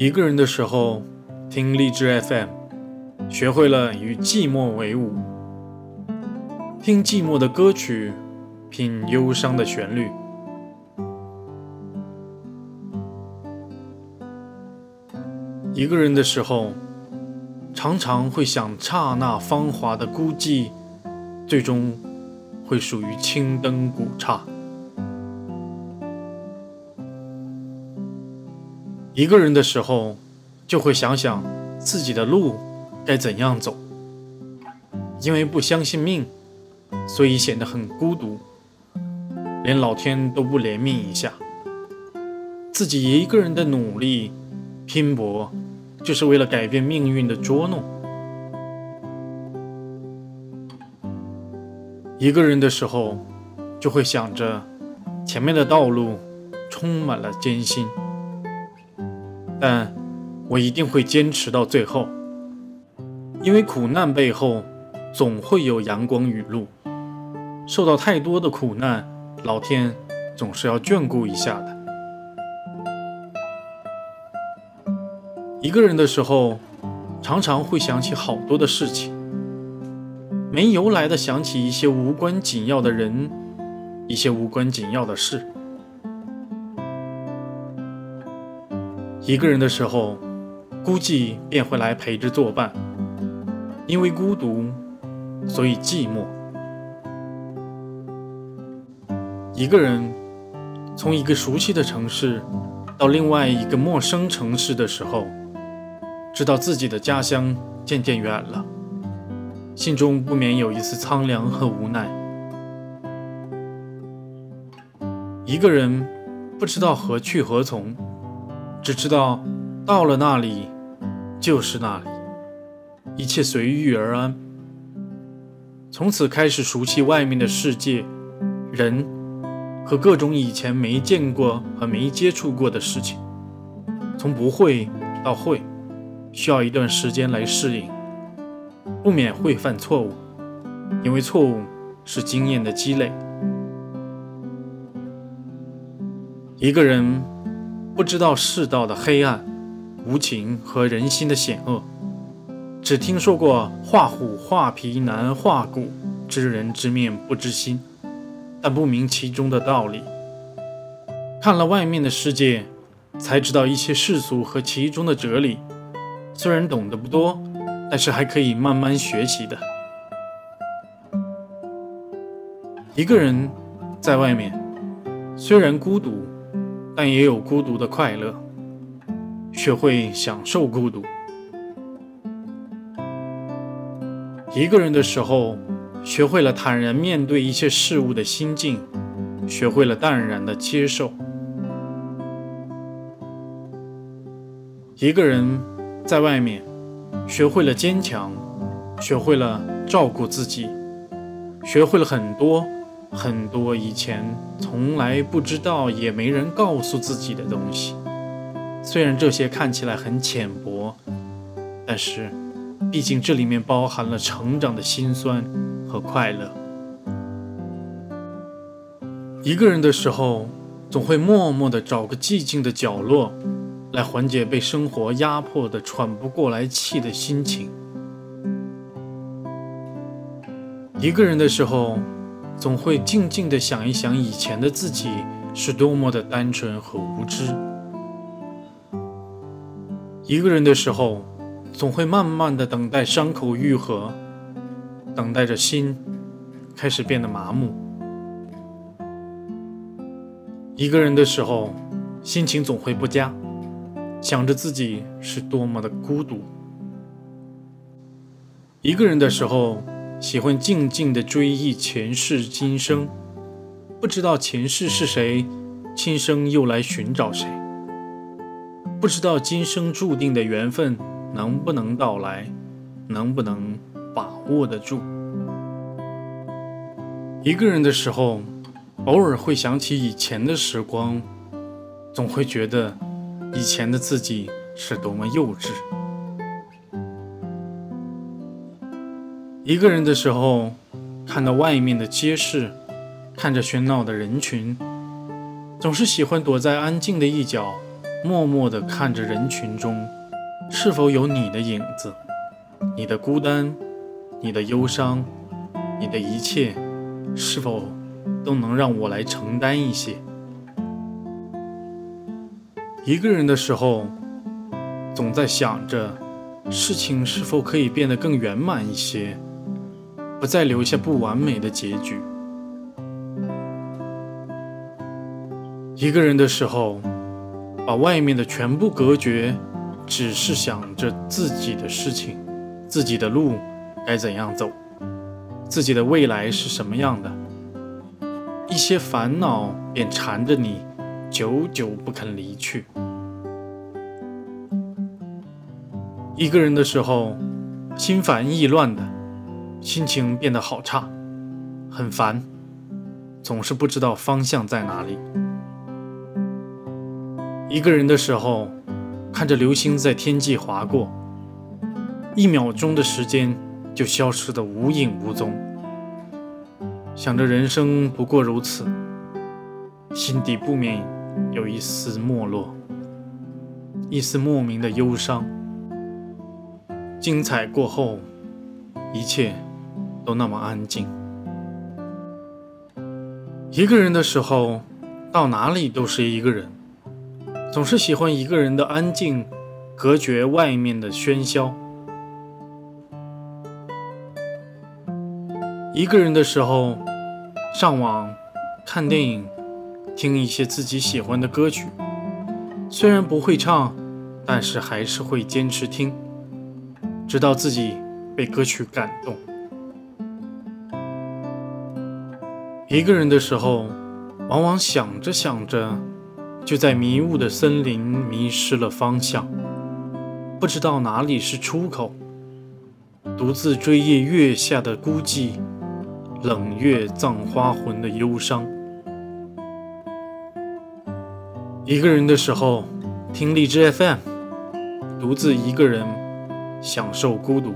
一个人的时候，听励志 FM，学会了与寂寞为伍，听寂寞的歌曲，品忧伤的旋律。一个人的时候，常常会想刹那芳华的孤寂，最终会属于青灯古刹。一个人的时候，就会想想自己的路该怎样走。因为不相信命，所以显得很孤独，连老天都不怜悯一下。自己一个人的努力拼搏，就是为了改变命运的捉弄。一个人的时候，就会想着前面的道路充满了艰辛。但我一定会坚持到最后，因为苦难背后总会有阳光雨露。受到太多的苦难，老天总是要眷顾一下的。一个人的时候，常常会想起好多的事情，没由来的想起一些无关紧要的人，一些无关紧要的事。一个人的时候，孤寂便会来陪着作伴。因为孤独，所以寂寞。一个人从一个熟悉的城市到另外一个陌生城市的时候，知道自己的家乡渐渐远了，心中不免有一丝苍凉和无奈。一个人不知道何去何从。只知道到了那里就是那里，一切随遇而安。从此开始熟悉外面的世界、人和各种以前没见过和没接触过的事情。从不会到会，需要一段时间来适应，不免会犯错误，因为错误是经验的积累。一个人。不知道世道的黑暗、无情和人心的险恶，只听说过画虎画皮难画骨，知人知面不知心，但不明其中的道理。看了外面的世界，才知道一些世俗和其中的哲理。虽然懂得不多，但是还可以慢慢学习的。一个人在外面，虽然孤独。但也有孤独的快乐，学会享受孤独。一个人的时候，学会了坦然面对一切事物的心境，学会了淡然的接受。一个人在外面，学会了坚强，学会了照顾自己，学会了很多。很多以前从来不知道，也没人告诉自己的东西。虽然这些看起来很浅薄，但是，毕竟这里面包含了成长的辛酸和快乐。一个人的时候，总会默默地找个寂静的角落，来缓解被生活压迫的喘不过来气的心情。一个人的时候。总会静静地想一想以前的自己是多么的单纯和无知。一个人的时候，总会慢慢的等待伤口愈合，等待着心开始变得麻木。一个人的时候，心情总会不佳，想着自己是多么的孤独。一个人的时候。喜欢静静的追忆前世今生，不知道前世是谁，今生又来寻找谁？不知道今生注定的缘分能不能到来，能不能把握得住？一个人的时候，偶尔会想起以前的时光，总会觉得以前的自己是多么幼稚。一个人的时候，看到外面的街市，看着喧闹的人群，总是喜欢躲在安静的一角，默默地看着人群中是否有你的影子，你的孤单，你的忧伤，你的一切，是否都能让我来承担一些？一个人的时候，总在想着事情是否可以变得更圆满一些，不再留下不完美的结局。一个人的时候，把外面的全部隔绝，只是想着自己的事情，自己的路该怎样走，自己的未来是什么样的，一些烦恼便缠着你。久久不肯离去。一个人的时候，心烦意乱的，心情变得好差，很烦，总是不知道方向在哪里。一个人的时候，看着流星在天际划过，一秒钟的时间就消失得无影无踪，想着人生不过如此，心底不免。有一丝没落，一丝莫名的忧伤。精彩过后，一切都那么安静。一个人的时候，到哪里都是一个人，总是喜欢一个人的安静，隔绝外面的喧嚣。一个人的时候，上网看电影。听一些自己喜欢的歌曲，虽然不会唱，但是还是会坚持听，直到自己被歌曲感动。一个人的时候，往往想着想着，就在迷雾的森林迷失了方向，不知道哪里是出口，独自追忆月下的孤寂，冷月葬花魂的忧伤。一个人的时候，听荔枝 FM，独自一个人享受孤独。